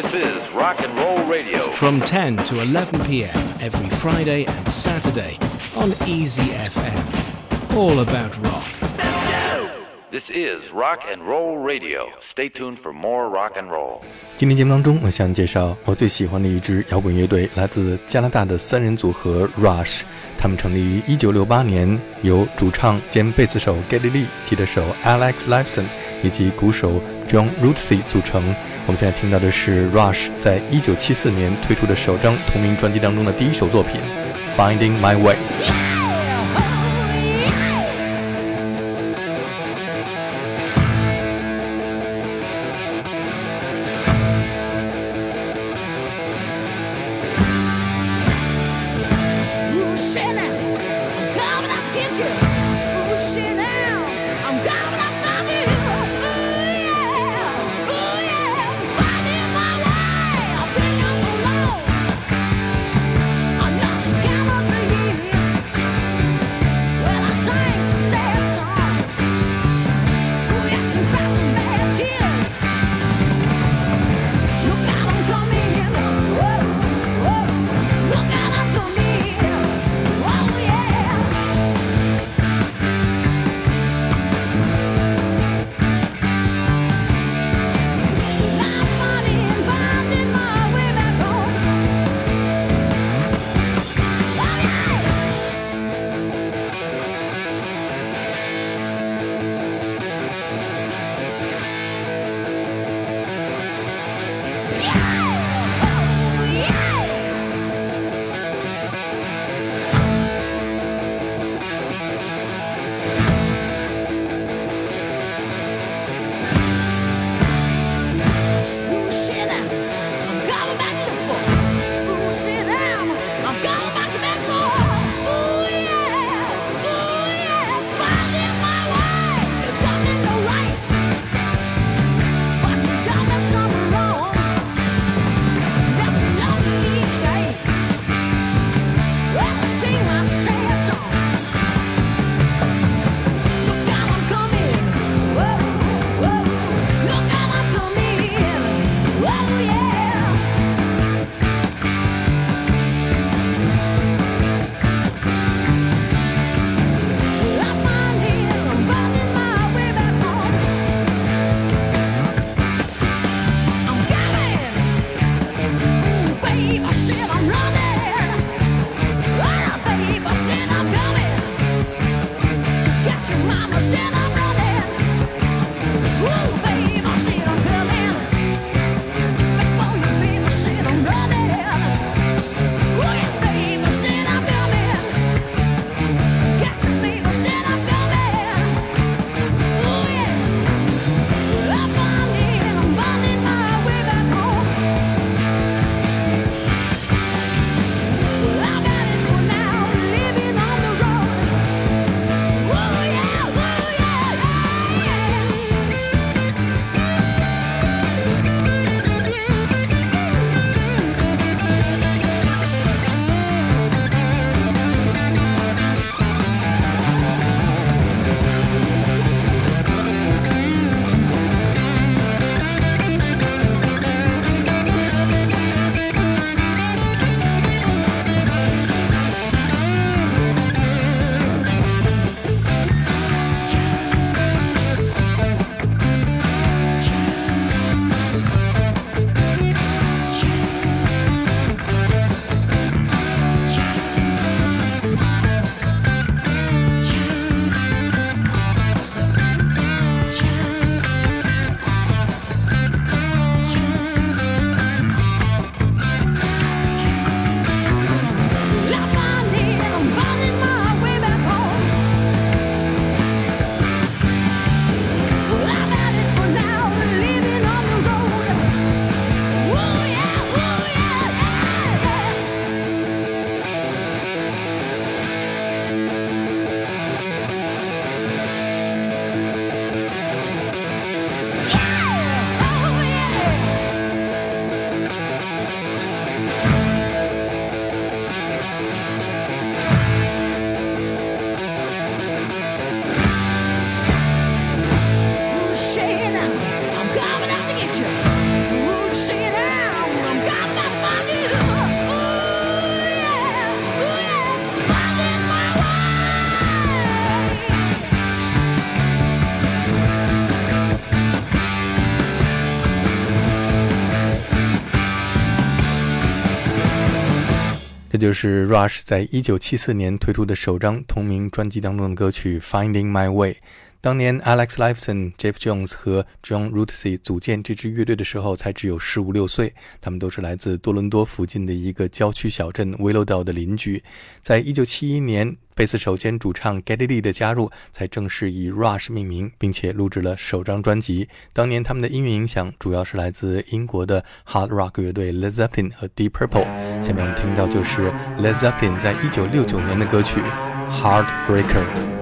This is Rock and Roll Radio. from 10 to 11 p.m. every Friday and Saturday on Easy FM. All about rock. This is Rock and Roll Radio. Stay tuned for more rock and roll. 今天节目当中，我向你介绍我最喜欢的一支摇滚乐队，来自加拿大的三人组合 Rush。他们成立于1968年，由主唱兼贝斯手 Geddy Lee、吉他手 Alex Lifeson 以及鼓手 John Rutsey 组成。我们现在听到的是 Rush 在1974年推出的首张同名专辑当中的第一首作品《Finding My Way》。Yeah! 就是 Rush 在一九七四年推出的首张同名专辑当中的歌曲《Finding My Way》。当年 Alex Lifeson、Jeff Jones 和 John Rutsey 组建这支乐队的时候，才只有十五六岁。他们都是来自多伦多附近的一个郊区小镇 Willowdale 的邻居。在一九七一年，贝斯手兼主唱 Geddy Lee 的加入，才正式以 Rush 命名，并且录制了首张专辑。当年他们的音乐影响主要是来自英国的 Hard Rock 乐队 l e z e p p i n 和 Deep Purple。下面我们听到就是 l e z e p p i n 在一九六九年的歌曲《Heartbreaker》。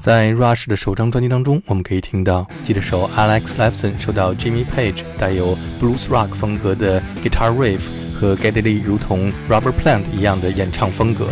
在 Rush 的首张专辑当中，我们可以听到吉他手 Alex Lifeson 受到 Jimmy Page 带有 blues rock 风格的 guitar riff 和 Geddy 如同 Rubber Plant 一样的演唱风格。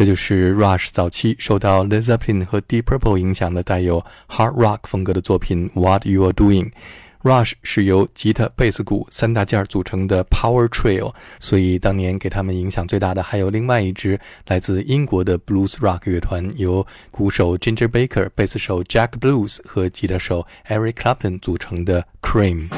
这就是 Rush 早期受到 Led Zeppelin 和 Deep Purple 影响的带有 Hard Rock 风格的作品 What You Are Doing。Rush 是由吉他、贝斯、鼓三大件组成的 Power Trio，所以当年给他们影响最大的还有另外一支来自英国的 Blues Rock 乐团，由鼓手 Ginger Baker、贝斯手 Jack Blues 和吉他手 Eric Clapton 组成的 Cream。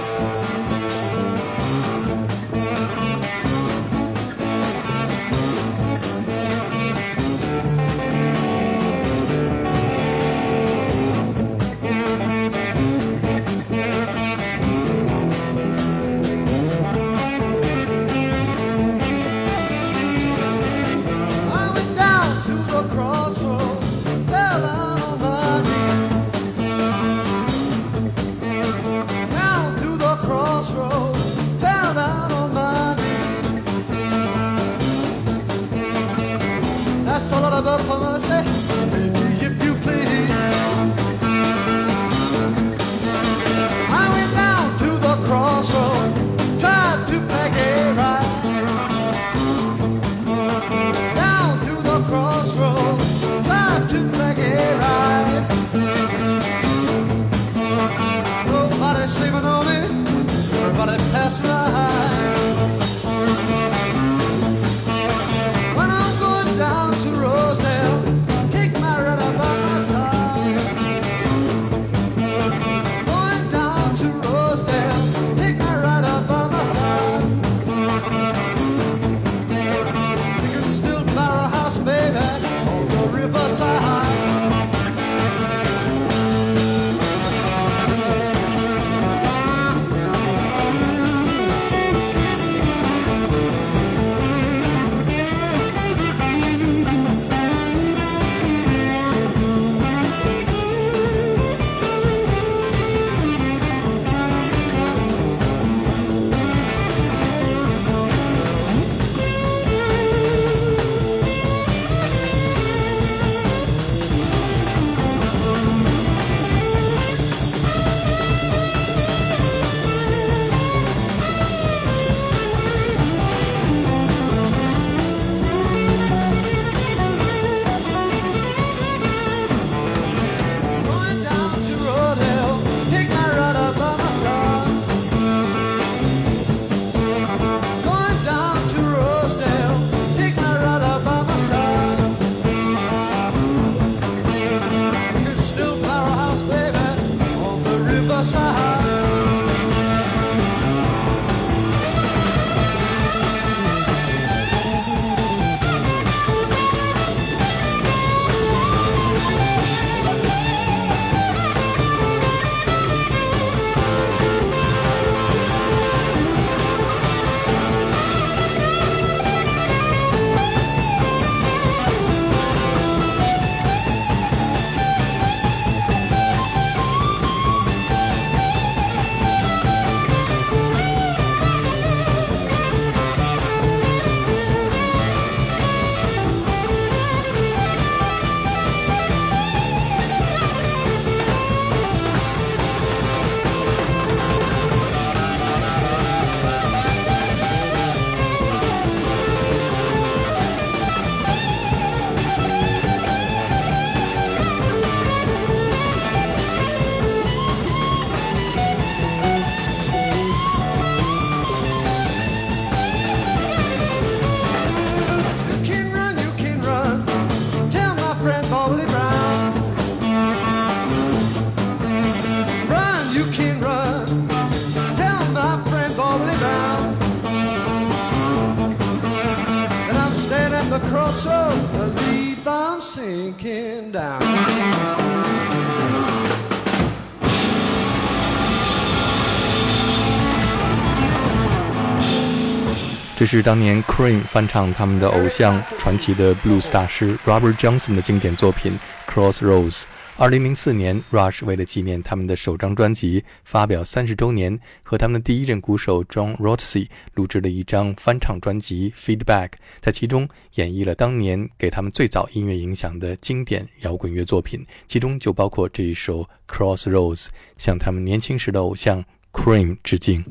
这是当年 Cream 翻唱他们的偶像传奇的 blues 大师 Robert Johnson 的经典作品《Crossroads》。二零零四年，Rush 为了纪念他们的首张专辑发表三十周年，和他们的第一任鼓手 John Rotsey 录制了一张翻唱专辑《Feedback》，在其中演绎了当年给他们最早音乐影响的经典摇滚乐作品，其中就包括这一首《Crossroads》，向他们年轻时的偶像 Cream 致敬。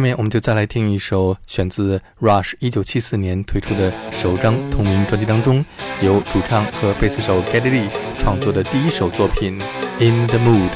下面我们就再来听一首选自 Rush 一九七四年推出的首张同名专辑当中，由主唱和贝斯手 Geddy Lee 创作的第一首作品《In the Mood》。